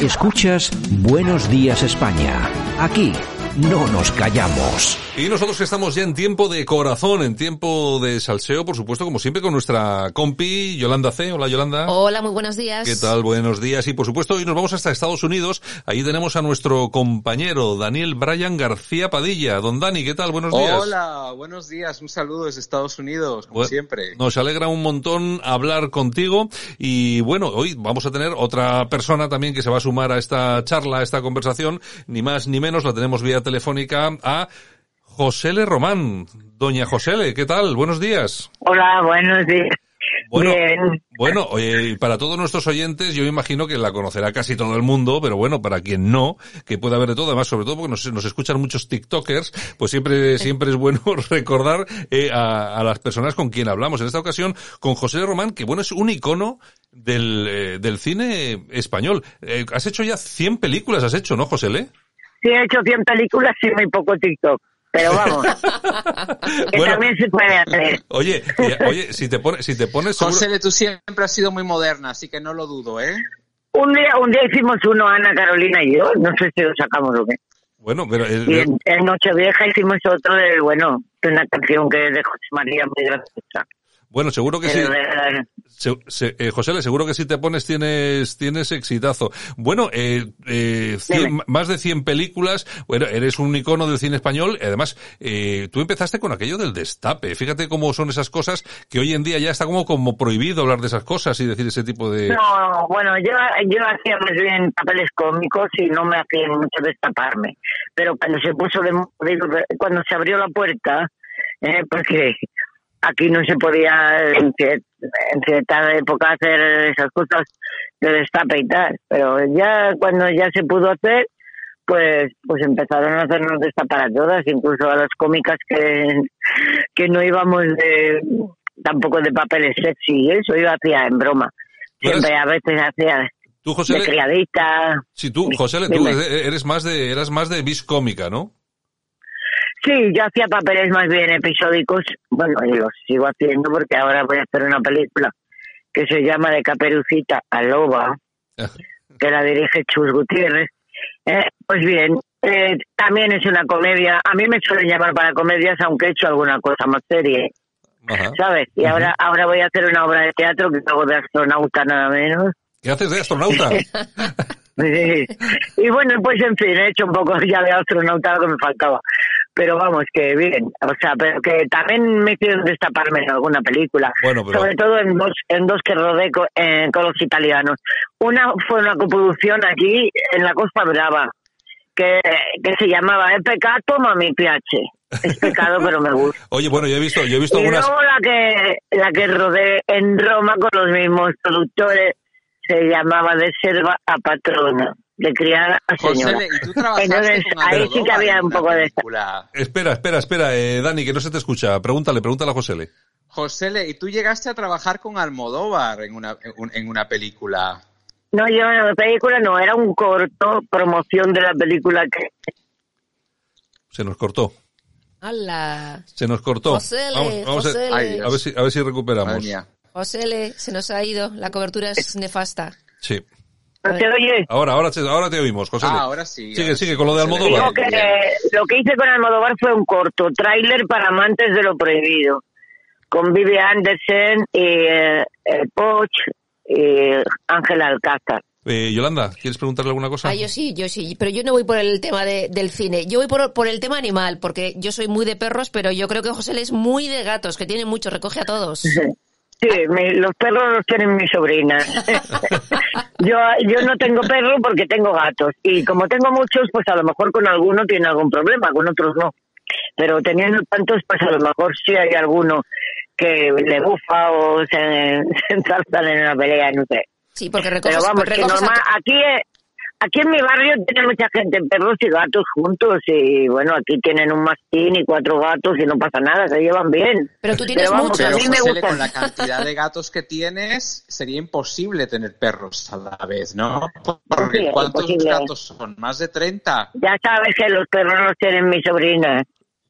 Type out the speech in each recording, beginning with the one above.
Escuchas Buenos Días España. Aquí no nos callamos. Y nosotros estamos ya en tiempo de corazón, en tiempo de salseo, por supuesto, como siempre, con nuestra compi Yolanda C. Hola Yolanda. Hola, muy buenos días. ¿Qué tal? Buenos días. Y por supuesto, hoy nos vamos hasta Estados Unidos. Ahí tenemos a nuestro compañero Daniel Bryan García Padilla. Don Dani, ¿qué tal? Buenos días. Hola, buenos días. Un saludo desde Estados Unidos, como siempre. Nos alegra un montón hablar contigo. Y bueno, hoy vamos a tener otra persona también que se va a sumar a esta charla, a esta conversación. Ni más ni menos, la tenemos vía telefónica a Josele Román. Doña Josele, ¿qué tal? Buenos días. Hola, buenos días. Bueno, Bien. bueno, oye, para todos nuestros oyentes, yo me imagino que la conocerá casi todo el mundo, pero bueno, para quien no, que pueda haber de todo, además, sobre todo porque nos, nos escuchan muchos TikTokers, pues siempre, siempre es bueno recordar eh, a, a, las personas con quien hablamos. En esta ocasión, con José Román, que bueno, es un icono del, eh, del cine español. Eh, has hecho ya 100 películas, has hecho, ¿no, José Le? Sí, he hecho 100 películas y muy poco TikTok. Pero vamos, que Bueno. también se puede hacer. Oye, oye, si te pones, si te pones seguro- José, tú siempre has sido muy moderna, así que no lo dudo, ¿eh? Un día, un día hicimos uno, Ana, Carolina y yo, no sé si lo sacamos o qué. bueno, pero el- Y en, en Nochevieja hicimos otro de, bueno, de una canción que es de José María muy graciosa. Bueno, seguro que sí. Se- se- eh, José, le seguro que si te pones tienes tienes exitazo. Bueno, eh, eh, cien- más de 100 películas. Bueno, eres un icono del cine español. Además, eh, tú empezaste con aquello del destape. Fíjate cómo son esas cosas que hoy en día ya está como como prohibido hablar de esas cosas y decir ese tipo de. No, bueno, yo, yo hacía más bien papeles cómicos y no me hacía mucho destaparme. Pero cuando se puso de cuando se abrió la puerta, eh, porque aquí no se podía en, cier- en cierta época hacer esas cosas de destape y tal. Pero ya cuando ya se pudo hacer, pues pues empezaron a hacernos destapar a todas, incluso a las cómicas que, que no íbamos de tampoco de papeles sexy y eso yo hacía en broma. Siempre a veces hacía Tú, José, de criadita. si tú, José, tú eres más de eras más de bis cómica, ¿no? Sí, yo hacía papeles más bien episódicos. Bueno, y los sigo haciendo porque ahora voy a hacer una película que se llama De Caperucita a Loba, que la dirige Chus Gutiérrez. Eh, pues bien, eh, también es una comedia. A mí me suelen llamar para comedias, aunque he hecho alguna cosa más serie, Ajá. ¿sabes? Y ahora, ahora voy a hacer una obra de teatro que hago de astronauta nada menos. ¿Qué haces de astronauta? Sí. Y bueno, pues en fin, he hecho un poco ya de astronauta lo que me faltaba. Pero vamos, que bien. O sea, pero que también me hicieron destaparme en alguna película. Bueno, pero- Sobre todo en dos, en dos que rodé co- eh, con, los italianos. Una fue una coproducción aquí en la Costa Brava, que, que se llamaba El pecado ma mi piace. Es pecado, pero me gusta. Oye, bueno, yo he visto, yo he visto Y algunas. luego la que, la que rodé en Roma con los mismos productores se llamaba De Serva a Patrona, de criada a señora. José, ¿y tú trabajaste Entonces, con ahí sí que había un una poco de... película? Espera, espera, espera, eh, Dani, que no se te escucha. Pregúntale, pregúntale a José. Le. José, ¿y tú llegaste a trabajar con Almodóvar en una, en- una película? No, yo en la película no, era un corto, promoción de la película que... Se nos cortó. ¡Hala! Se nos cortó. Josele, vamos, vamos Josele. a, Ay, a Dios. ver si, a ver si recuperamos. Mía. José Le, se nos ha ido. La cobertura es nefasta. Sí. ¿No te oyes? Ahora, ahora, te- ahora te oímos, José. Ah, ahora sí. Sigue, ahora sigue sí, con lo de. Almodóvar. Digo que lo que hice con Almodóvar fue un corto, tráiler para amantes de lo prohibido, con Vivi Anderson y eh, el Poch y Ángela Alcázar. Eh, Yolanda, ¿quieres preguntarle alguna cosa? Ah, yo sí, yo sí. Pero yo no voy por el tema de- del cine. Yo voy por, por el tema animal, porque yo soy muy de perros, pero yo creo que José Le es muy de gatos, que tiene mucho, recoge a todos. Sí, mi- los perros los tienen mis sobrinas. yo, yo no tengo perro porque tengo gatos. Y como tengo muchos, pues a lo mejor con alguno tiene algún problema, con otros no. Pero teniendo tantos, pues a lo mejor sí hay alguno que le bufa o se, se enzarzan en una pelea, no sé. Sí, porque Pero recoges, vamos, que normal, aquí, aquí en mi barrio tiene mucha gente perros y gatos juntos y bueno, aquí tienen un mastín y cuatro gatos y no pasa nada, se llevan bien. Pero tú tienes muchos. a me gusta. con la cantidad de gatos que tienes, sería imposible tener perros a la vez, ¿no? Porque Sí, ¿cuántos imposible. gatos son? ¿Más de 30? Ya sabes que los perros los tienen mis sobrinas.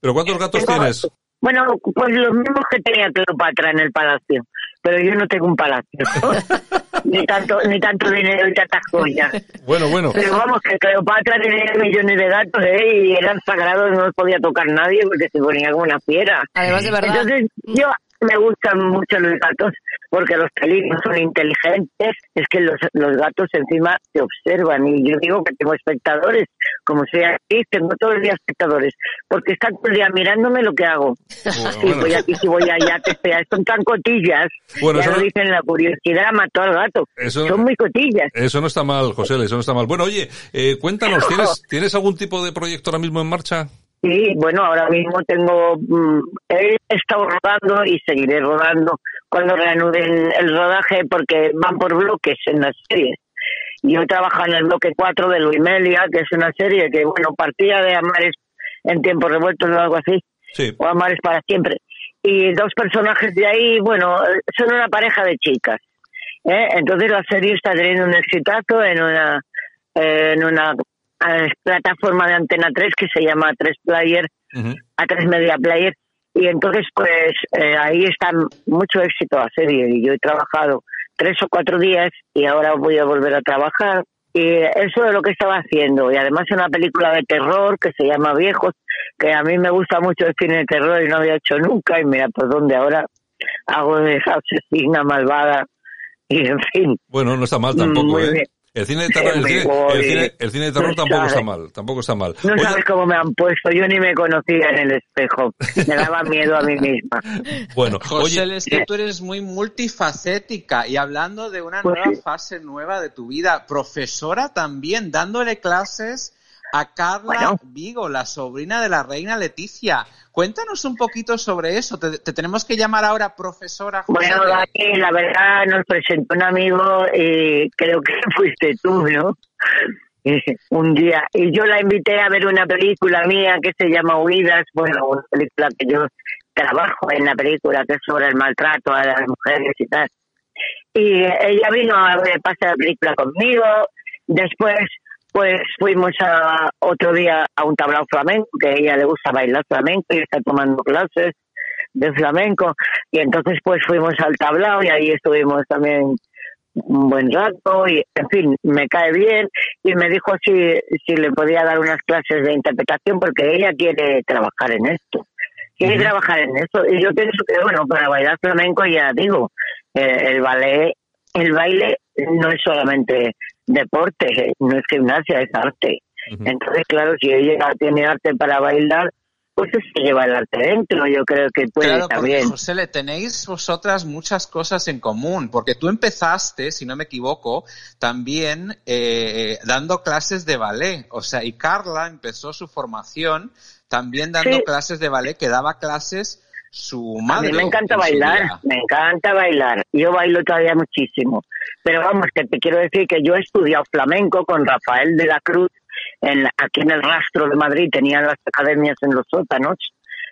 ¿Pero cuántos gatos tienes? Bueno, pues los mismos que tenía Cleopatra en el palacio, pero yo no tengo un palacio. ni tanto ni tanto dinero y tantas joyas. Bueno, bueno. Pero vamos, que Cleopatra tenía millones de gatos, ¿eh? Y eran sagrados, no los podía tocar nadie porque se ponía como una fiera. Además de verdad. Entonces, yo me gustan mucho los gatos porque los felinos son inteligentes. Es que los, los gatos encima te observan. Y yo digo que tengo espectadores. Como soy aquí, tengo todo el día espectadores. Porque están todo el día mirándome lo que hago. Bueno, Si bueno. voy aquí, si voy allá, te esperas. Son tan cotillas. Bueno, ya eso lo no- dicen, la curiosidad mató al gato. Eso- Son muy cotillas. Eso no está mal, José, eso no está mal. Bueno, oye, eh, cuéntanos, ¿tienes, ¿tienes algún tipo de proyecto ahora mismo en marcha? Sí, bueno, ahora mismo tengo, mm, he estado rodando y seguiré rodando cuando reanuden el rodaje porque van por bloques en las series. Yo trabajo en el bloque 4 de Luimelia, que es una serie que, bueno, partía de Amares en tiempos revueltos o algo así, Sí. o Amares para siempre. Y dos personajes de ahí, bueno, son una pareja de chicas. ¿eh? Entonces la serie está teniendo un exitazo en una, eh, en una eh, plataforma de Antena 3 que se llama 3 Player, a 3 Media Player. Y entonces, pues eh, ahí está mucho éxito la serie. Y yo he trabajado tres o cuatro días y ahora voy a volver a trabajar. Y eso es lo que estaba haciendo. Y además una película de terror que se llama Viejos, que a mí me gusta mucho el cine de terror y no había hecho nunca. Y mira, por dónde ahora hago de asesina malvada. Y en fin, Bueno, no está mal tampoco, Muy ¿eh? bien. El cine de terror, el cine, el cine, el cine de terror No tampoco sabe. está mal, tampoco está mal. no Oye, sabes cómo me han puesto. Yo ni me conocía en el espejo. Me daba miedo a mí misma. bueno, José, oye, es que tú eres muy multifacética y hablando de una Pues nueva fase nueva de tu vida, profesora también, dándole clases a Carla Bueno. Vigo, la sobrina de la reina Leticia. Cuéntanos un poquito sobre eso. Te, te tenemos que llamar ahora profesora José. Bueno, Dani, la verdad nos presentó un amigo y creo que fuiste tú, ¿no? Eh, un día. Y yo la invité a ver una película mía que se llama Huidas, bueno, una película que yo trabajo en la película, que es sobre el maltrato a las mujeres y tal. Y ella vino a ver pasar la película conmigo. Después, pues fuimos a otro día a un tablao flamenco, que a ella le gusta bailar flamenco y está tomando clases de flamenco. Y entonces, pues fuimos al tablao y ahí estuvimos también un buen rato y en fin me cae bien. Y me dijo si si le podía dar unas clases de interpretación porque ella quiere trabajar en esto. Quiere trabajar en esto. Y yo pienso que bueno para bailar flamenco ya digo eh, el ballet el baile no es solamente deporte no es gimnasia es arte Ujú. entonces claro si ella tiene arte para bailar pues es que lleva el arte dentro yo creo que puede Claro, también José, le tenéis vosotras muchas cosas en común, porque tú empezaste, si no me equivoco, también eh, dando clases de ballet, o sea, y Carla empezó su formación también dando Sí. clases de ballet, que daba clases su A madre. mí me encanta en bailar, me encanta bailar. Yo bailo todavía muchísimo. Pero vamos, que te quiero decir que yo he estudiado flamenco con Rafael de la Cruz en, aquí en el rastro de Madrid. Tenían las academias en los sótanos.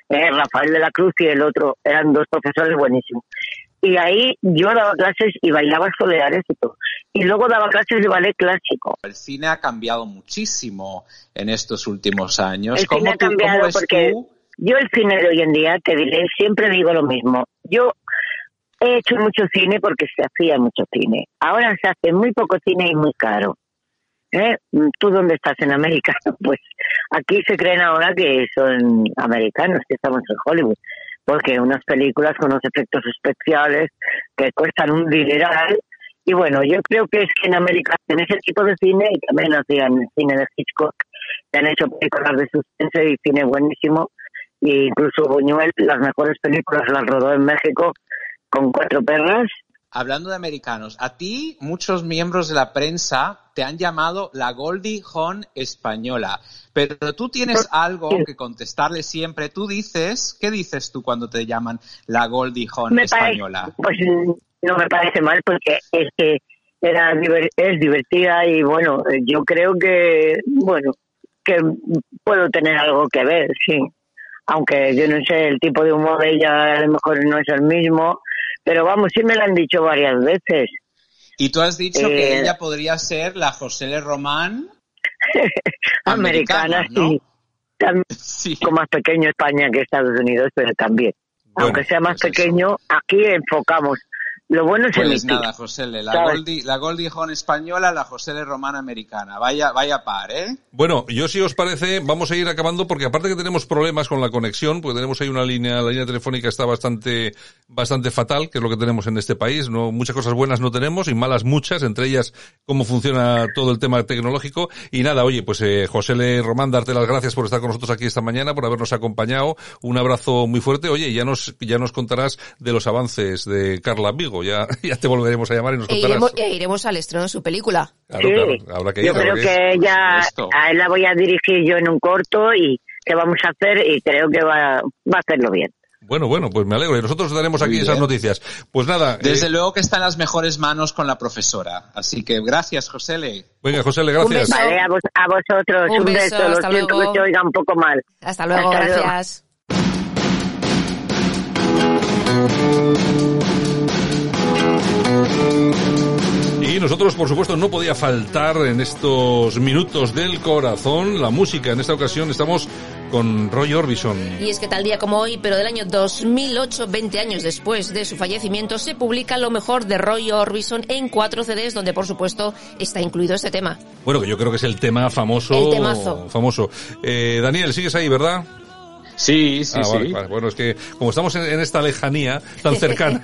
Eh, Rafael de la Cruz y el otro eran dos profesores buenísimos. Y ahí yo daba clases y bailaba soleares y todo. Y luego daba clases de ballet clásico. El cine ha cambiado muchísimo en estos últimos años. El ¿Cómo, cine ha tú- cómo cambiado ves porque tú? Yo el cine de hoy en día, te diré, siempre digo lo mismo. Yo he hecho mucho cine porque se hacía mucho cine. Ahora se hace muy poco cine y muy caro. ¿Eh? ¿Tú dónde estás en América? Pues aquí se creen ahora que son americanos, que estamos en Hollywood. Porque unas películas con unos efectos especiales que cuestan un dineral. Y bueno, yo creo que es que en América hacen ese tipo de cine y también hacían cine de Hitchcock, que han hecho películas de suspense y cine buenísimo. E incluso Buñuel, las mejores películas las rodó en México con cuatro perras. Hablando de americanos, a ti muchos miembros de la prensa te han llamado la Goldie Hawn española, pero tú tienes algo que contestarle siempre. Tú dices, ¿qué dices tú cuando te llaman la Goldie Hawn me parece, española? pues no me parece mal porque es que era es divertida y bueno, yo creo que, bueno, que puedo tener algo que ver, sí. Aunque yo no sé, el tipo de humor de ella a lo mejor no es el mismo, pero vamos, sí me lo han dicho varias veces. Y tú has dicho que Eh, ella podría ser la José L. Román Americana, americana, ¿no? sí. También Sí. más pequeño España que Estados Unidos, pero también. Bueno, Aunque sea más pues eso. pequeño, aquí enfocamos. Lo bueno es Pues nada, José L. La. Goldie, la Goldie Hawn española, la José L. Román americana. Vaya, vaya par, ¿eh? Bueno, yo si os parece, vamos a ir acabando porque aparte que tenemos problemas con la conexión, porque tenemos ahí una línea, la línea telefónica está bastante, bastante fatal, que es lo que tenemos en este país. No, muchas cosas buenas no tenemos y malas muchas, entre ellas cómo funciona todo el tema tecnológico. Y nada, oye, pues eh, José. Román, darte las gracias por estar con nosotros aquí esta mañana, por habernos acompañado. Un abrazo muy fuerte. Oye, ya nos, ya nos contarás de los avances de Carla Vigo. Ya, ya te volveremos a llamar y nos E contarás. iremos, e iremos al estreno de su película. Claro, Sí. claro, habrá que ir. Yo creo que ella, a él la voy a dirigir yo en un corto y que vamos a hacer y creo que va, va a hacerlo bien. Bueno, bueno, pues me alegro. Y nosotros daremos aquí esas noticias. Pues nada. Desde eh, luego que está en las mejores manos con la profesora. Así que gracias, José L. Venga, José, le Un gracias. beso. Vale, a, vos- a vosotros Un un, beso, beso, lo hasta siento luego. que se oiga un poco mal. Hasta luego, Hasta luego. Y nosotros, por supuesto, no podía faltar en estos minutos del corazón la música. En esta ocasión estamos con Roy Orbison. Y es que tal día como hoy, pero del año 2008, 20 años después de su fallecimiento, se publica lo mejor de Roy Orbison en cuatro CDs, donde por supuesto está incluido este tema. Bueno, que yo creo que es el tema famoso. El temazo. Famoso. Eh, Daniel, ¿sigues ahí, verdad? Sí, sí, ah, sí. vale, vale. Bueno, es que como estamos en, en esta lejanía tan cercana,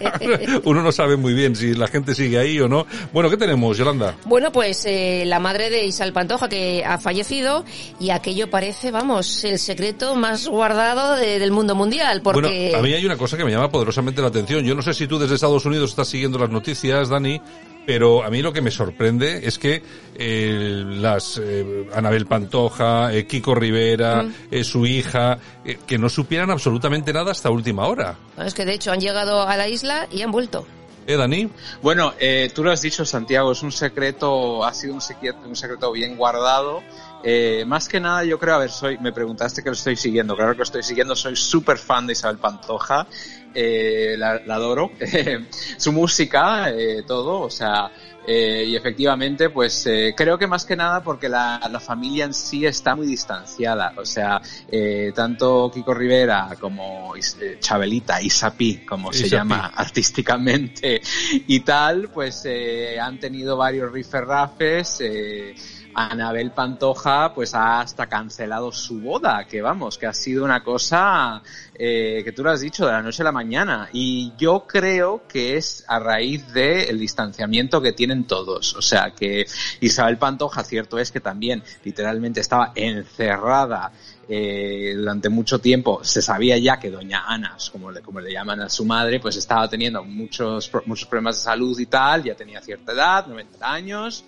uno no sabe muy bien si la gente sigue ahí o no. Bueno, ¿qué tenemos, Yolanda? Bueno, pues eh, la madre de Isabel Pantoja que ha fallecido y aquello parece, vamos, el secreto más guardado de- del mundo mundial, porque Bueno, a mí hay una cosa que me llama poderosamente la atención. Yo no sé si tú desde Estados Unidos estás siguiendo las noticias, Dani, pero a mí lo que me sorprende es que eh, las eh, Anabel Pantoja, eh, Kiko Rivera, Mm. eh, su hija, eh, que no supieran absolutamente nada hasta última hora. es que de hecho han llegado a la isla y han vuelto. ¿Eh, Dani? Bueno, eh, tú lo has dicho, Santiago, es un secreto, ha sido un secreto, un secreto bien guardado. Eh, más que nada, yo creo, a ver, soy, me preguntaste que lo estoy siguiendo, claro que lo estoy siguiendo, soy súper fan de Isabel Pantoja, eh, la, la adoro, su música, eh, todo, o sea, eh, y efectivamente, pues eh, creo que más que nada porque la, la familia en sí está muy distanciada, o sea, eh, tanto Kiko Rivera como Chabelita, Isapi, como se llama artísticamente y tal, pues eh, han tenido varios riferrafes. Eh, Anabel Pantoja pues ha hasta cancelado su boda, que vamos, que ha sido una cosa eh, que tú lo has dicho de la noche a la mañana. Y yo creo que es a raíz del distanciamiento que tienen todos. O sea que Isabel Pantoja, cierto es que también literalmente estaba encerrada eh, durante mucho tiempo se sabía ya que doña Ana, como le, como le llaman a su madre, pues estaba teniendo muchos, muchos problemas de salud y tal, ya tenía cierta edad, 90 años,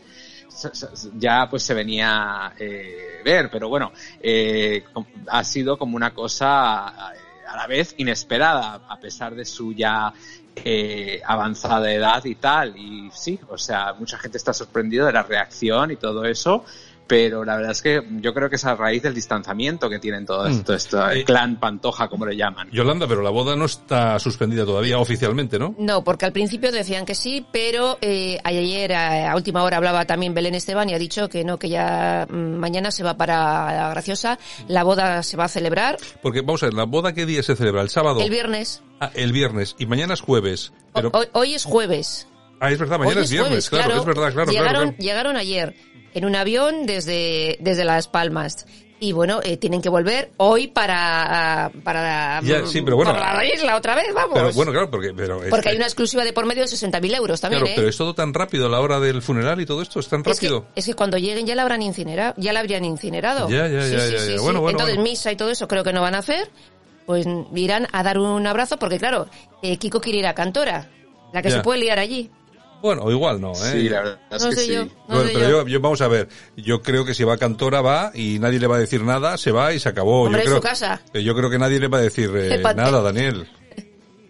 ya pues se venía eh, ver, pero bueno, eh, ha sido como una cosa eh, a la vez inesperada, a pesar de su ya eh, avanzada edad y tal, y sí, o sea, mucha gente está sorprendida de la reacción y todo eso, pero la verdad es que yo creo que es a raíz del distanciamiento que tienen todo Mm. esto, esto el Eh, clan Pantoja, como le llaman. Yolanda, pero la boda no está suspendida todavía oficialmente, ¿no? No, porque al principio decían que sí, pero eh, ayer a, a última hora hablaba también Belén Esteban y ha dicho que no, que ya mm, mañana se va para la Graciosa, la boda se va a celebrar Porque vamos a ver, ¿la boda qué día se celebra? ¿El sábado? el viernes. Ah, el viernes. Y mañana es jueves. Pero... Hoy, hoy es jueves. Ah, es verdad, mañana Hoy es viernes, jueves, claro, es verdad, claro, llegaron, claro, claro. llegaron ayer en un avión desde, desde Las Palmas. Y bueno, eh, tienen que volver hoy para, para, Ya, sí, pero bueno, para la isla otra vez, vamos. Pero bueno, claro, porque... Pero porque hay una exclusiva de por medio de 60.000 euros también, Claro, ¿eh? pero es todo tan rápido a la hora del funeral y todo esto, es tan Es que, rápido. es que cuando lleguen ya la habrán incinerado, ya la habrían incinerado. Ya, ya, ya, ya, ya. Bueno, bueno, Entonces bueno. misa y todo eso creo que no van a hacer. Pues irán a dar un abrazo porque claro, eh, Kiko quiere ir a Cantora, la que se puede liar allí. Bueno, o igual no, ¿eh? Sí, la verdad es No que sé sí. yo. No Bueno, pero yo. yo, yo- vamos a ver, yo creo que si va a Cantora va y nadie le va a decir nada, se va y se acabó. Hombre, yo creo, su casa. Yo creo que nadie le va a decir eh, nada, Daniel.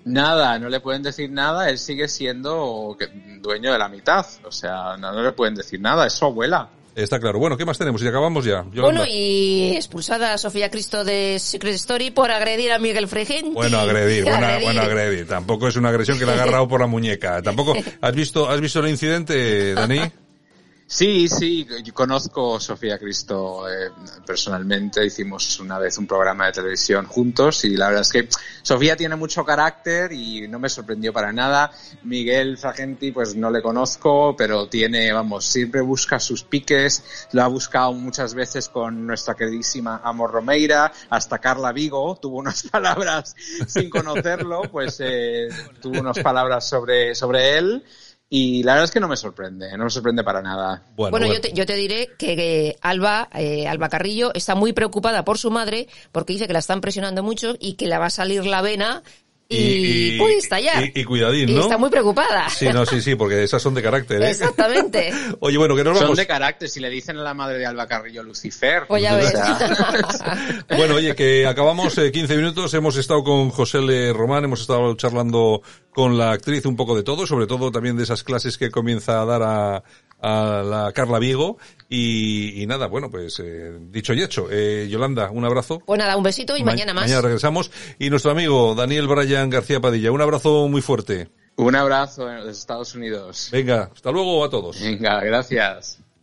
Nada, no le pueden decir nada, él sigue siendo dueño de la mitad, o sea, no, no le pueden decir nada, es su abuela. Está claro. Bueno, ¿qué más tenemos? Y acabamos ya. Yolanda. Bueno, y expulsada Sofía Cristo de Secret Story por agredir a Miguel Frigenti. Bueno, agredir, bueno, agredir. Tampoco es una agresión que le ha agarrado por la muñeca. Tampoco, ¿has visto, has visto el incidente, Dani? Sí, sí, conozco a Sofía Cristo eh, personalmente, hicimos una vez un programa de televisión juntos y la verdad es que Sofía tiene mucho carácter y no me sorprendió para nada. Miguel Fragenti pues no le conozco, pero tiene, vamos, siempre busca sus piques, lo ha buscado muchas veces con nuestra queridísima Amor Romeira, hasta Carla Vigo tuvo unas palabras sin conocerlo, pues eh, tuvo unas palabras sobre, sobre él. Y la verdad es que no me sorprende, no me sorprende para nada. Bueno, Yo, te, yo, te, diré que, Alba, eh, Alba Carrillo está muy preocupada por su madre porque dice que la están presionando mucho y que le va a salir la vena y, puede estallar. Y, cuidadín, ¿no? Y está muy preocupada. Sí, no, sí, sí, porque esas son de carácter, ¿eh? Exactamente. Oye, bueno, que nos vamos. Son de carácter, si le dicen a la madre de Alba Carrillo Lucifer. Pues ya ves. bueno, oye, que acabamos 15 eh, minutos, hemos estado con José Le Román, hemos estado charlando con la actriz un poco de todo, sobre todo también de esas clases que comienza a dar a, a la Carla Vigo y, nada, bueno, pues eh, dicho y hecho. Eh, Yolanda, un abrazo. Pues nada, un besito y mañana más. Mañana regresamos. Y nuestro amigo Daniel Bryan García Padilla, un abrazo muy fuerte. Un abrazo desde Estados Unidos. Venga, hasta luego a todos. Venga, gracias.